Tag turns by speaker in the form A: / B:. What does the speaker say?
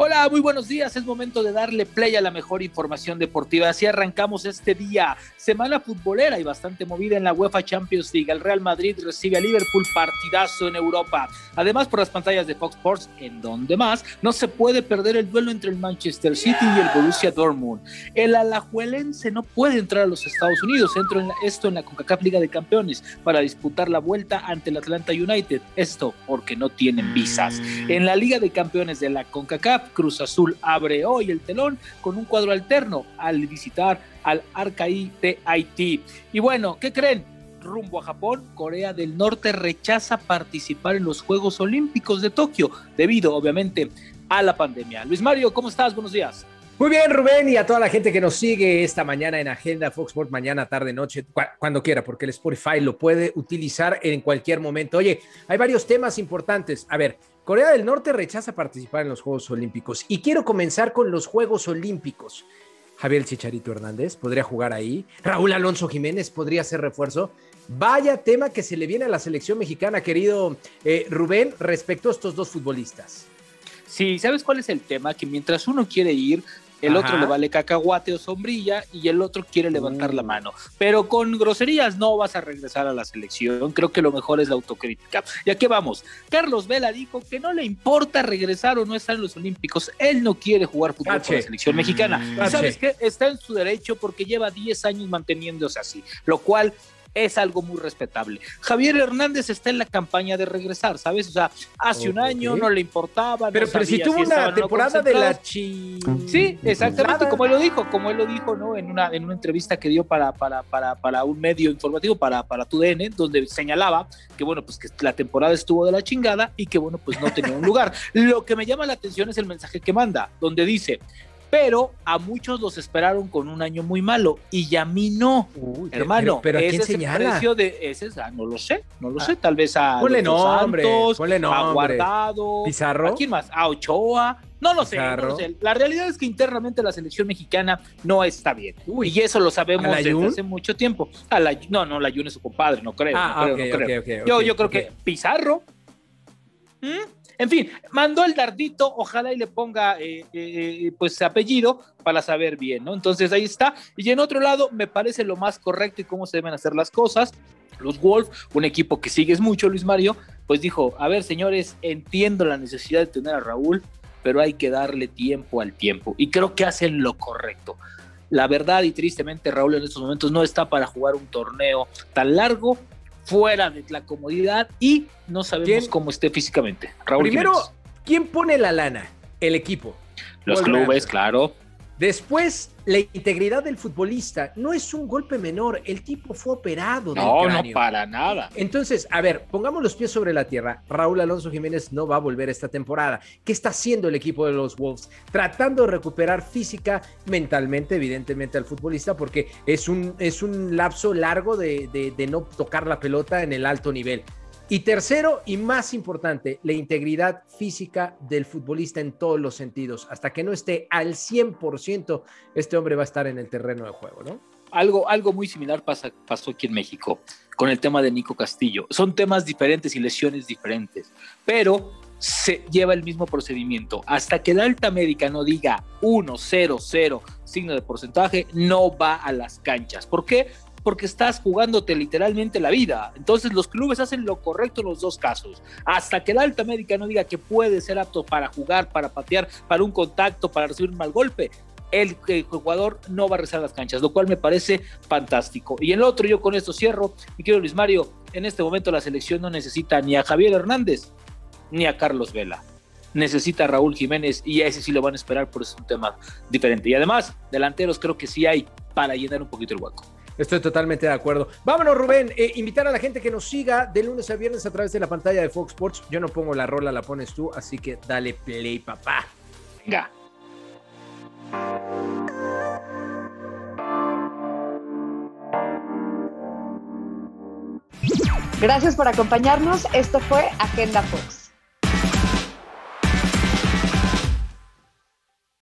A: Hola, muy buenos días. Es momento de darle play a la mejor información deportiva. Así arrancamos este día. Semana futbolera y bastante movida en la UEFA Champions League. El Real Madrid recibe a Liverpool partidazo en Europa. Además, por las pantallas de Fox Sports, en donde más, no se puede perder el duelo entre el Manchester City y el Borussia Dortmund. El alajuelense no puede entrar a los Estados Unidos. Entro en esto en la CONCACAF Liga de Campeones para disputar la vuelta ante el Atlanta United. Esto porque no tienen visas. En la Liga de Campeones de la CONCACAF, Cruz Azul abre hoy el telón con un cuadro alterno al visitar al Arcaí de Haití. Y bueno, ¿qué creen? Rumbo a Japón, Corea del Norte rechaza participar en los Juegos Olímpicos de Tokio, debido obviamente a la pandemia. Luis Mario, ¿cómo estás? Buenos días.
B: Muy bien, Rubén, y a toda la gente que nos sigue esta mañana en Agenda Fox Sports, mañana, tarde, noche, cuando quiera, porque el Spotify lo puede utilizar en cualquier momento. Oye, hay varios temas importantes. A ver, Corea del Norte rechaza participar en los Juegos Olímpicos y quiero comenzar con los Juegos Olímpicos. Javier Chicharito Hernández podría jugar ahí. Raúl Alonso Jiménez podría ser refuerzo. Vaya tema que se le viene a la selección mexicana, querido eh, Rubén, respecto a estos dos futbolistas.
A: Sí, ¿sabes cuál es el tema? Que mientras uno quiere ir, el otro le vale cacahuate o sombrilla y el otro quiere levantar la mm. mano. Pero con groserías no vas a regresar a la selección. Creo que lo mejor es la autocrítica. ¿Y a qué vamos? Carlos Vela dijo que no le importa regresar o no estar en los Olímpicos. Él no quiere jugar fútbol con la selección mexicana. Mm. ¿Y sabes qué? Está en su derecho porque lleva 10 años manteniéndose así, lo cual es algo muy respetable. Javier Hernández está en la campaña de regresar, ¿sabes? O sea, hace un año no le importaba.
B: Pero, pero si tuvo una temporada de la chi.
A: Sí, exactamente, como él lo dijo, como él lo dijo, ¿no? En una, en una entrevista que dio para, para, para, para un medio informativo, para, para TUDN, donde señalaba que, bueno, pues que la temporada estuvo de la chingada y que, bueno, pues no tenía un lugar. Lo que me llama la atención es el mensaje que manda, donde dice, pero a muchos los esperaron con un año muy malo y a mí no, hermano.
B: Pero,
A: ese
B: es el
A: precio de ese, ah, no lo sé, no lo sé, tal vez a
B: ponle nombre,
A: Santos, a Guardado,
B: Pizarro,
A: ¿a quién más? A Ochoa. No lo, sé, no lo sé, La realidad es que internamente la selección mexicana no está bien. y eso lo sabemos desde hace mucho tiempo. A la, no, no, la Jun es su compadre, no creo. Ah, no creo, no creo. yo, yo creo que Pizarro. En fin, mandó el dardito, ojalá y le ponga eh, eh, eh, pues apellido para saber bien, ¿no? Entonces ahí está. Y en otro lado, me parece lo más correcto y cómo se deben hacer las cosas. Los Wolves, un equipo que sigues mucho, Luis Mario, pues dijo, a ver, señores, entiendo la necesidad de tener a Raúl, pero hay que darle tiempo al tiempo. Y creo que hacen lo correcto. La verdad y tristemente Raúl en estos momentos no está para jugar un torneo tan largo fuera de la comodidad y no sabemos cómo esté físicamente.
B: Raúl Primero, ¿quién pone la lana? El equipo.
A: Los clubes, claro.
B: Después, la integridad del futbolista no es un golpe menor. El tipo fue operado.
A: No, no para nada.
B: Entonces, a ver, pongamos los pies sobre la tierra. Raúl Alonso Jiménez no va a volver esta temporada. ¿Qué está haciendo el equipo de los Wolves? Tratando de recuperar física, mentalmente, evidentemente, al futbolista, porque es un, es un lapso largo de, de no tocar la pelota en el alto nivel. Y tercero y más importante, la integridad física del futbolista en todos los sentidos. Hasta que no esté al 100%, este hombre va a estar en el terreno de juego, ¿no?
A: Algo, algo muy similar pasa, pasó aquí en México con el tema de Nico Castillo. Son temas diferentes y lesiones diferentes, pero se lleva el mismo procedimiento. Hasta que la alta médica no diga 1, 0, 0, signo de porcentaje, no va a las canchas. ¿Por qué? Porque estás jugándote literalmente la vida. Entonces los clubes hacen lo correcto en los dos casos. Hasta que la alta médica no diga que puede ser apto para jugar, para patear, para un contacto, para recibir un mal golpe, el, jugador no va a rezar las canchas, lo cual me parece fantástico. Y el otro, yo con esto cierro, mi querido Luis Mario, en este momento la selección no necesita ni a Javier Hernández ni a Carlos Vela. Necesita a Raúl Jiménez y a ese sí lo van a esperar, por es un tema diferente. Y además, delanteros creo que sí hay para llenar un poquito el hueco.
B: Estoy totalmente de acuerdo. Vámonos, Rubén. Eh, invitar a la gente que nos siga de lunes a viernes a través de la pantalla de Fox Sports. Yo no pongo la rola, la pones tú, así que dale play, papá.
A: Venga.
C: Gracias por acompañarnos. Esto fue Agenda Fox.